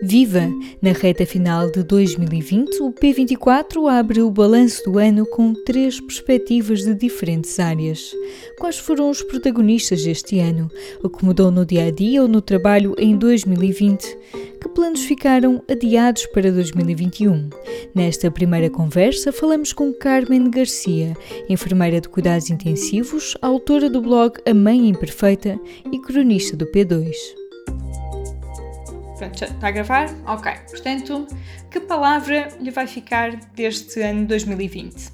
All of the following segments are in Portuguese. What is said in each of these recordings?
Viva! Na reta final de 2020, o P24 abre o balanço do ano com três perspectivas de diferentes áreas. Quais foram os protagonistas deste ano? O que mudou no dia a dia ou no trabalho em 2020? Que planos ficaram adiados para 2021? Nesta primeira conversa, falamos com Carmen Garcia, enfermeira de cuidados intensivos, autora do blog A Mãe Imperfeita e cronista do P2. Pronto, já está a gravar? Ok. Portanto, que palavra lhe vai ficar deste ano 2020?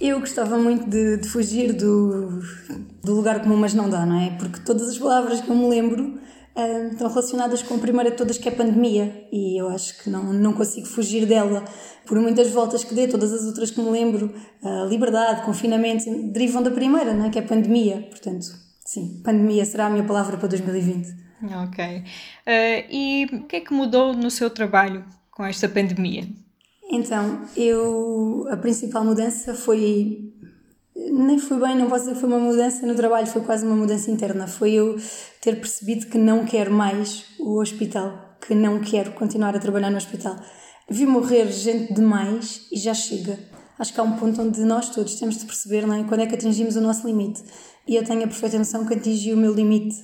Eu gostava muito de, de fugir do, do, lugar comum, mas não dá, não é? Porque todas as palavras que eu me lembro uh, estão relacionadas com a primeira de todas, que é pandemia, e eu acho que não, não consigo fugir dela. Por muitas voltas que dê, todas as outras que me lembro, uh, liberdade, confinamento, derivam da primeira, não é? Que é pandemia. Portanto, sim, pandemia será a minha palavra para 2020. Ok. Uh, e o que é que mudou no seu trabalho com esta pandemia? Então, eu. A principal mudança foi. Nem foi bem, não posso dizer que foi uma mudança no trabalho, foi quase uma mudança interna. Foi eu ter percebido que não quero mais o hospital, que não quero continuar a trabalhar no hospital. Vi morrer gente demais e já chega. Acho que há um ponto onde nós todos temos de perceber não é? quando é que atingimos o nosso limite. E eu tenho a perfeita noção que atingi o meu limite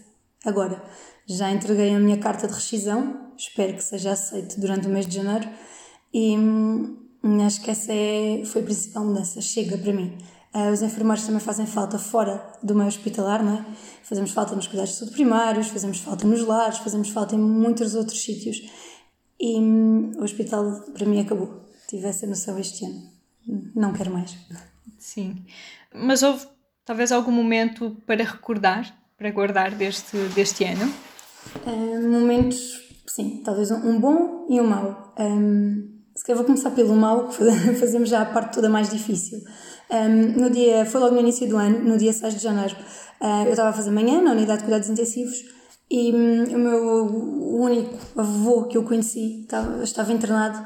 agora. Já entreguei a minha carta de rescisão, espero que seja aceito durante o mês de janeiro e hum, acho que essa é, foi a principal mudança. Chega para mim. Uh, os enfermeiros também fazem falta fora do meio hospitalar, não é? Fazemos falta nos cuidados de saúde primários, fazemos falta nos lares, fazemos falta em muitos outros sítios. E hum, o hospital para mim acabou. Tive essa noção este ano. Não quero mais. Sim. Mas houve talvez algum momento para recordar, para guardar deste, deste ano? Momentos, sim, talvez um, bom e um mau. Um, se calhar vou começar pelo mau, que fazemos já a parte toda mais difícil. Um, no dia, foi logo no início do ano, no dia 6 de janeiro, uh, eu estava a fazer manhã na unidade de cuidados intensivos e um, o meu o único avô que eu conheci estava, estava internado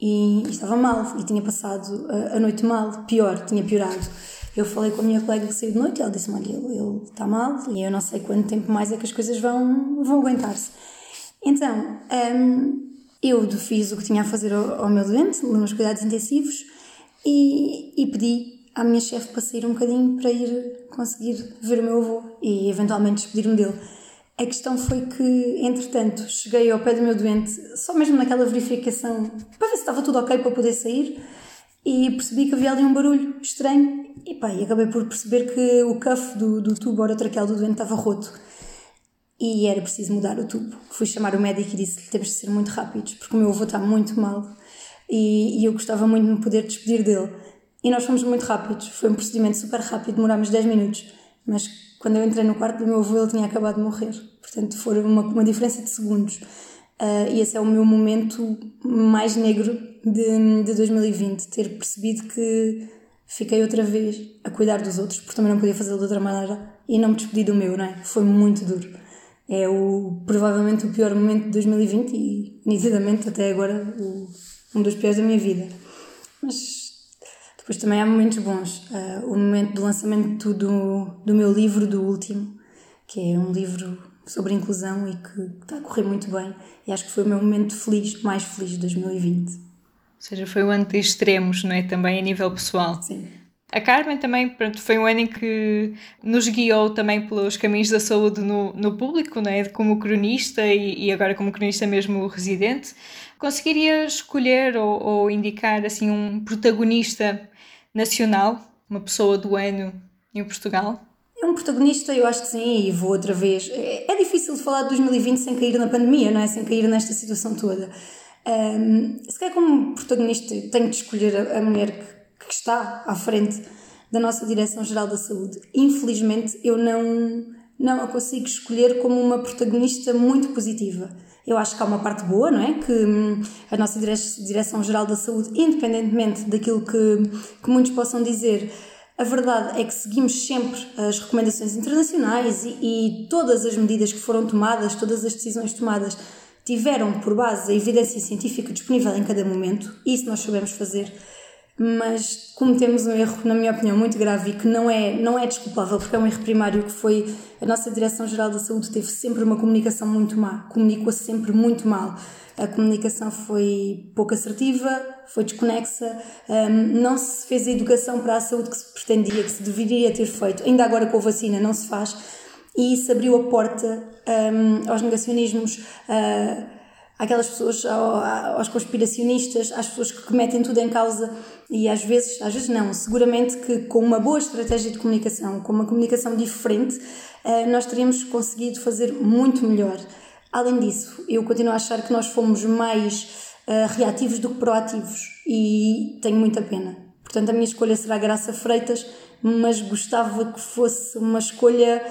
e, e estava mal e tinha passado a, a noite mal, pior, tinha piorado. Eu falei com a minha colega que saiu de noite e ela disse: Olha, ele, está mal e eu não sei quanto tempo mais é que as coisas vão, vão aguentar-se. Então, um, eu fiz o que tinha a fazer ao, ao meu doente, nos cuidados intensivos, e, e pedi à minha chefe para sair um bocadinho para ir conseguir ver o meu avô e eventualmente despedir-me dele. A questão foi que, entretanto, cheguei ao pé do meu doente, só mesmo naquela verificação, para ver se estava tudo ok para poder sair, e percebi que havia ali um barulho estranho e pá, e acabei por perceber que o cuff do, do tubo orotraqueal do doente estava roto e era preciso mudar o tubo. Fui chamar o médico e disse-lhe temos de ser muito rápidos porque o meu avô está muito mal e, e, eu gostava muito de me poder despedir dele. E nós fomos muito rápidos, foi um procedimento super rápido, demorámos 10 minutos, mas quando eu entrei no quarto do meu avô ele tinha acabado de morrer, portanto foi uma, uma diferença de segundos. Uh, e esse é o meu momento mais negro de, de 2020, ter percebido que fiquei outra vez a cuidar dos outros, porque também não podia fazê-lo de outra maneira, e não me despedi do meu, não é? Foi muito duro. É o, provavelmente o pior momento de 2020 e, nitidamente, até agora, o, um dos piores da minha vida. Mas depois também há momentos bons. Uh, o momento do lançamento do, do meu livro, do último, que é um livro sobre inclusão e que está a correr muito bem. E acho que foi o meu momento feliz, mais feliz de 2020. Ou seja, foi um ano de extremos, não é? Também a nível pessoal. Sim. A Carmen também pronto, foi um ano em que nos guiou também pelos caminhos da saúde no, no público, não é? como cronista e, e agora como cronista mesmo residente. Conseguiria escolher ou, ou indicar assim um protagonista nacional, uma pessoa do ano em Portugal? É um protagonista, eu acho que sim, e vou outra vez. É, é difícil de falar de 2020 sem cair na pandemia, não é? Sem cair nesta situação toda. Um, se calhar, como protagonista, tenho de escolher a, a mulher que, que, está à frente da nossa Direção-Geral da Saúde. Infelizmente, eu não, não a consigo escolher como uma protagonista muito positiva. Eu acho que há uma parte boa, não é? Que hum, a nossa Direção-Geral da Saúde, independentemente daquilo que, que muitos possam dizer, a verdade é que seguimos sempre as recomendações internacionais e, e, todas as medidas que foram tomadas, todas as decisões tomadas, tiveram por base a evidência científica disponível em cada momento, isso nós sabemos fazer. Mas cometemos um erro, na minha opinião, muito grave e que não é, não é desculpável, porque é um erro primário que foi a nossa Direção-Geral da Saúde teve sempre uma comunicação muito má, comunicou sempre muito mal. A comunicação foi pouco assertiva, foi desconexa, um, não se fez a educação para a saúde que se pretendia, que se deveria ter feito. Ainda agora com a vacina não se faz, e isso abriu a porta um, aos negacionismos. Àquelas pessoas, aos conspiracionistas, às pessoas que metem tudo em causa e às vezes, às vezes não, seguramente que com uma boa estratégia de comunicação, com uma comunicação diferente, eh, nós teríamos conseguido fazer muito melhor. Além disso, eu continuo a achar que nós fomos mais eh, reativos do que proativos e tenho muita pena. Portanto, a minha escolha será Graça Freitas, mas gostava que fosse uma escolha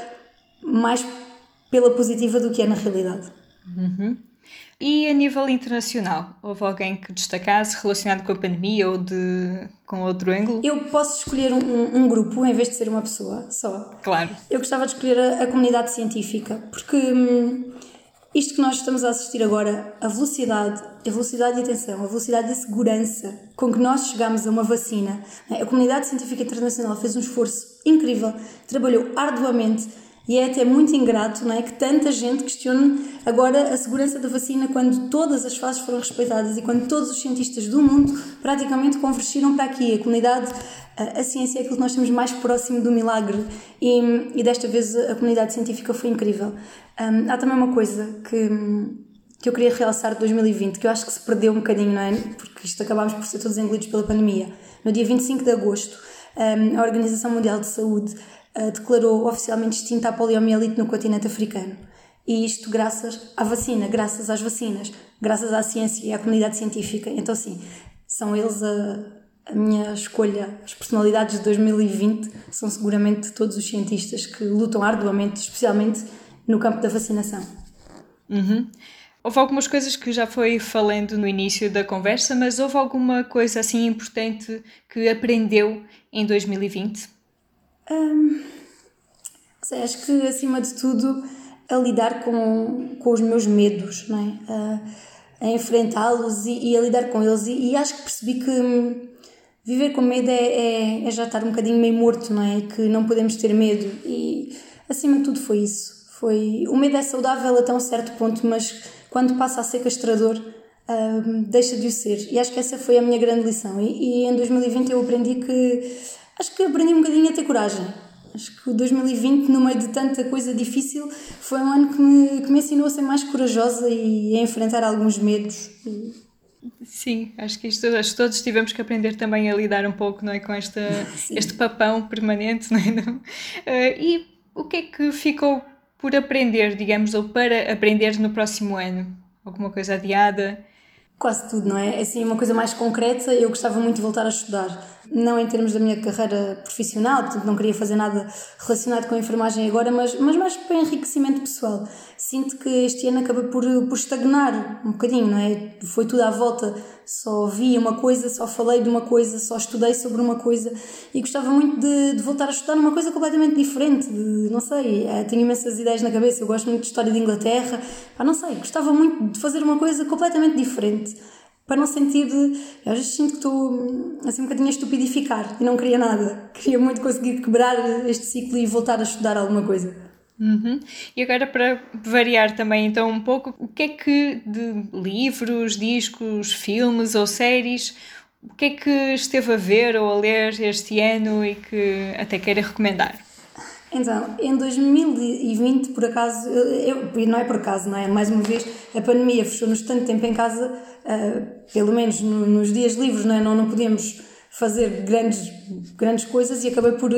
mais pela positiva do que é na realidade. Uhum. E a nível internacional, houve alguém que destacasse relacionado com a pandemia ou de, com outro ângulo? Eu posso escolher um, um grupo em vez de ser uma pessoa só. Claro. Eu gostava de escolher a, a comunidade científica, porque hum, isto que nós estamos a assistir agora, a velocidade, a velocidade de atenção, a velocidade de segurança com que nós chegamos a uma vacina, né? a comunidade científica internacional fez um esforço incrível, trabalhou arduamente e é até muito ingrato não é, que tanta gente questione agora a segurança da vacina quando todas as fases foram respeitadas e quando todos os cientistas do mundo praticamente convergiram para aqui. A comunidade, a, a ciência é aquilo que nós temos mais próximo do milagre e, e desta vez a comunidade científica foi incrível. Um, há também uma coisa que, que eu queria realçar de 2020, que eu acho que se perdeu um bocadinho, não é? Porque isto acabámos por ser todos engolidos pela pandemia. No dia 25 de agosto, um, a Organização Mundial de Saúde declarou oficialmente extinta a poliomielite no continente africano. E isto graças à vacina, graças às vacinas, graças à ciência e à comunidade científica. Então, sim, são eles a, a minha escolha. As personalidades de 2020 são seguramente todos os cientistas que lutam arduamente, especialmente no campo da vacinação. Uhum. Houve algumas coisas que já foi falando no início da conversa, mas houve alguma coisa assim importante que aprendeu em 2020? Hum, sei, acho que acima de tudo a lidar com, com os meus medos, não é? A, a enfrentá-los e, e, a lidar com eles. E, e, acho que percebi que hum, viver com medo é, é, é, já estar um bocadinho meio morto, não é? Que não podemos ter medo. E acima de tudo foi isso. Foi, o medo é saudável até um certo ponto, mas quando passa a ser castrador, hum, deixa de o ser. E acho que essa foi a minha grande lição. E, e em 2020 eu aprendi que acho que aprendi um bocadinho a ter coragem. Acho que o 2020, no meio de tanta coisa difícil, foi um ano que me, que me ensinou a ser mais corajosa e a enfrentar alguns medos. Sim, acho que isto, acho que todos tivemos que aprender também a lidar um pouco não é, com esta, este papão permanente. Não é? Uh, e o que é que ficou por aprender, digamos, ou para aprender no próximo ano? Alguma coisa adiada? Quase tudo, não é? Assim, uma coisa mais concreta, eu gostava muito de voltar a estudar não em termos da minha carreira profissional, portanto não queria fazer nada relacionado com a enfermagem agora, mas, mas mais para enriquecimento pessoal. Sinto que este ano acaba por, por estagnar um bocadinho, não é? Foi tudo à volta, só vi uma coisa, só falei de uma coisa, só estudei sobre uma coisa e gostava muito de, de voltar a estudar numa coisa completamente diferente, de, não sei, é, tenho imensas ideias na cabeça, eu gosto muito de história de Inglaterra, pá, não sei, gostava muito de fazer uma coisa completamente diferente para não sentir. Às vezes sinto que estou assim um bocadinho a estupidificar e não queria nada. Queria muito conseguir quebrar este ciclo e voltar a estudar alguma coisa. Uhum. E agora, para variar também então um pouco, o que é que de livros, discos, filmes ou séries, o que é que esteve a ver ou a ler este ano e que até queira recomendar? Então, em 2020, por acaso, eu, não é por acaso, não é? Mais uma vez, a pandemia fechou-nos tanto tempo em casa, uh, pelo menos no, nos dias livres, não é? Não, não podíamos fazer grandes, grandes coisas e acabei por,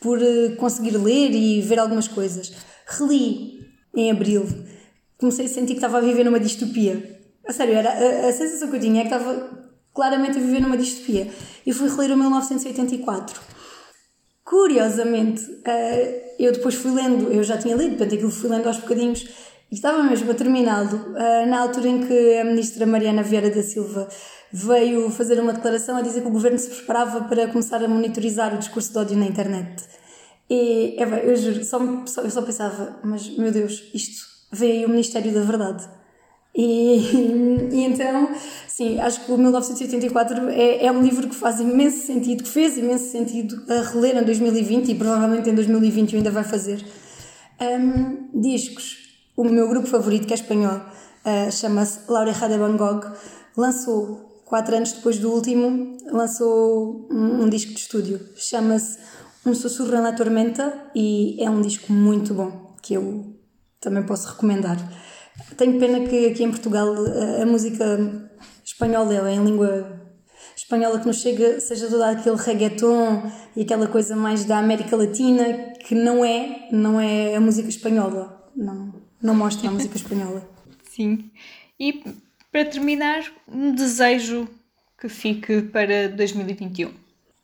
por uh, conseguir ler e ver algumas coisas. Reli em abril, comecei a sentir que estava a viver numa distopia. A sério, era, a, a sensação que eu tinha é que estava claramente a viver numa distopia. E fui reler o 1984 Curiosamente, uh, eu depois fui lendo, eu já tinha lido, portanto aquilo fui lendo aos bocadinhos e estava mesmo a terminá-lo uh, na altura em que a ministra Mariana Vieira da Silva veio fazer uma declaração a dizer que o governo se preparava para começar a monitorizar o discurso de ódio na internet. E é bem, eu juro, só, só, eu só pensava, mas meu Deus, isto veio aí o Ministério da Verdade. E, e, então, sim, acho que o 1984 é, é um livro que faz imenso sentido, que fez imenso sentido a reler em 2020 e provavelmente em 2021 ainda vai fazer. Um, discos. O meu grupo favorito, que é espanhol, uh, chama-se Laura de Van Gogh, lançou, quatro anos depois do último, lançou um, um disco de estúdio. Chama-se Um Sussurro na Tormenta e é um disco muito bom, que eu também posso recomendar. Tenho pena que aqui em Portugal a, a música espanhola em língua espanhola que nos chega seja toda aquele reggaeton e aquela coisa mais da América Latina que não é, não é a música espanhola. Não, não mostra a música espanhola. Sim. E para terminar, um desejo que fique para 2021.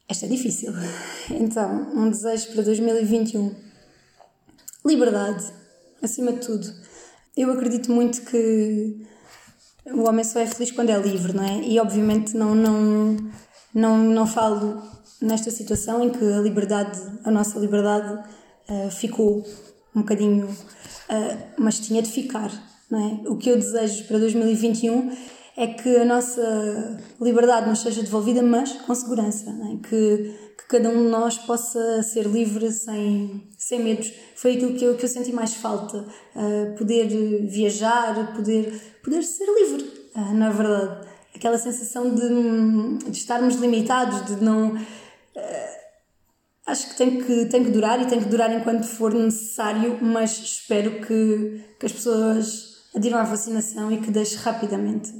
Esta é difícil. Então, um desejo para 2021. Liberdade, acima de tudo. Eu acredito muito que o homem só é feliz quando é livre, não é? E obviamente não, não, não, não falo nesta situação em que a liberdade, a nossa liberdade, uh, ficou um bocadinho. Uh, mas tinha de ficar, não é? O que eu desejo para 2021 é que a nossa liberdade nos seja devolvida, mas com segurança, é? que, que cada um de nós possa ser livre sem, sem medos. Foi aquilo que eu, que eu senti mais falta, uh, poder viajar, poder, poder ser livre, uh, na verdade. Aquela sensação de, de estarmos limitados, de não. Uh, acho que tem, que tem que durar e tem que durar enquanto for necessário, mas espero que, que as pessoas adiram à vacinação e que deixe rapidamente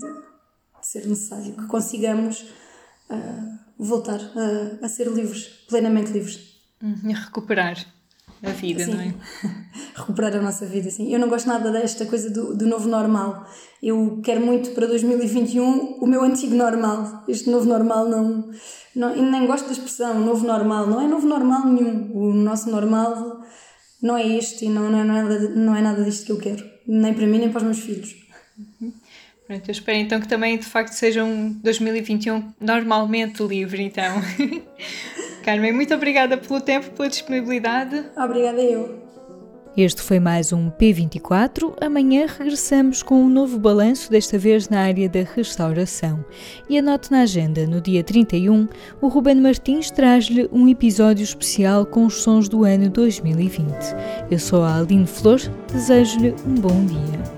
ser necessário, que consigamos uh, voltar a, a, ser livres, plenamente livres. Uhum, e recuperar a vida, sim. não é? recuperar a nossa vida, sim. Eu não gosto nada desta coisa do, do novo normal. Eu quero muito para 2021 o meu antigo normal. Este novo normal não, não. nem gosto da expressão novo normal. Não é novo normal nenhum. O nosso normal não é este e não, não, é, nada, não é nada disto que eu quero. Nem para mim, nem para os meus filhos. Uhum. Pronto, eu espero então que também de facto seja um 2021 normalmente livre, então. Carmen, muito obrigada pelo tempo, pela disponibilidade. Obrigada eu. Este foi mais um P24. Amanhã regressamos com um novo balanço, desta vez na área da restauração. E anote na agenda, no dia 31, o Ruben Martins traz-lhe um episódio especial com os sons do ano 2020. Eu sou a Aline Flor, desejo-lhe um bom dia.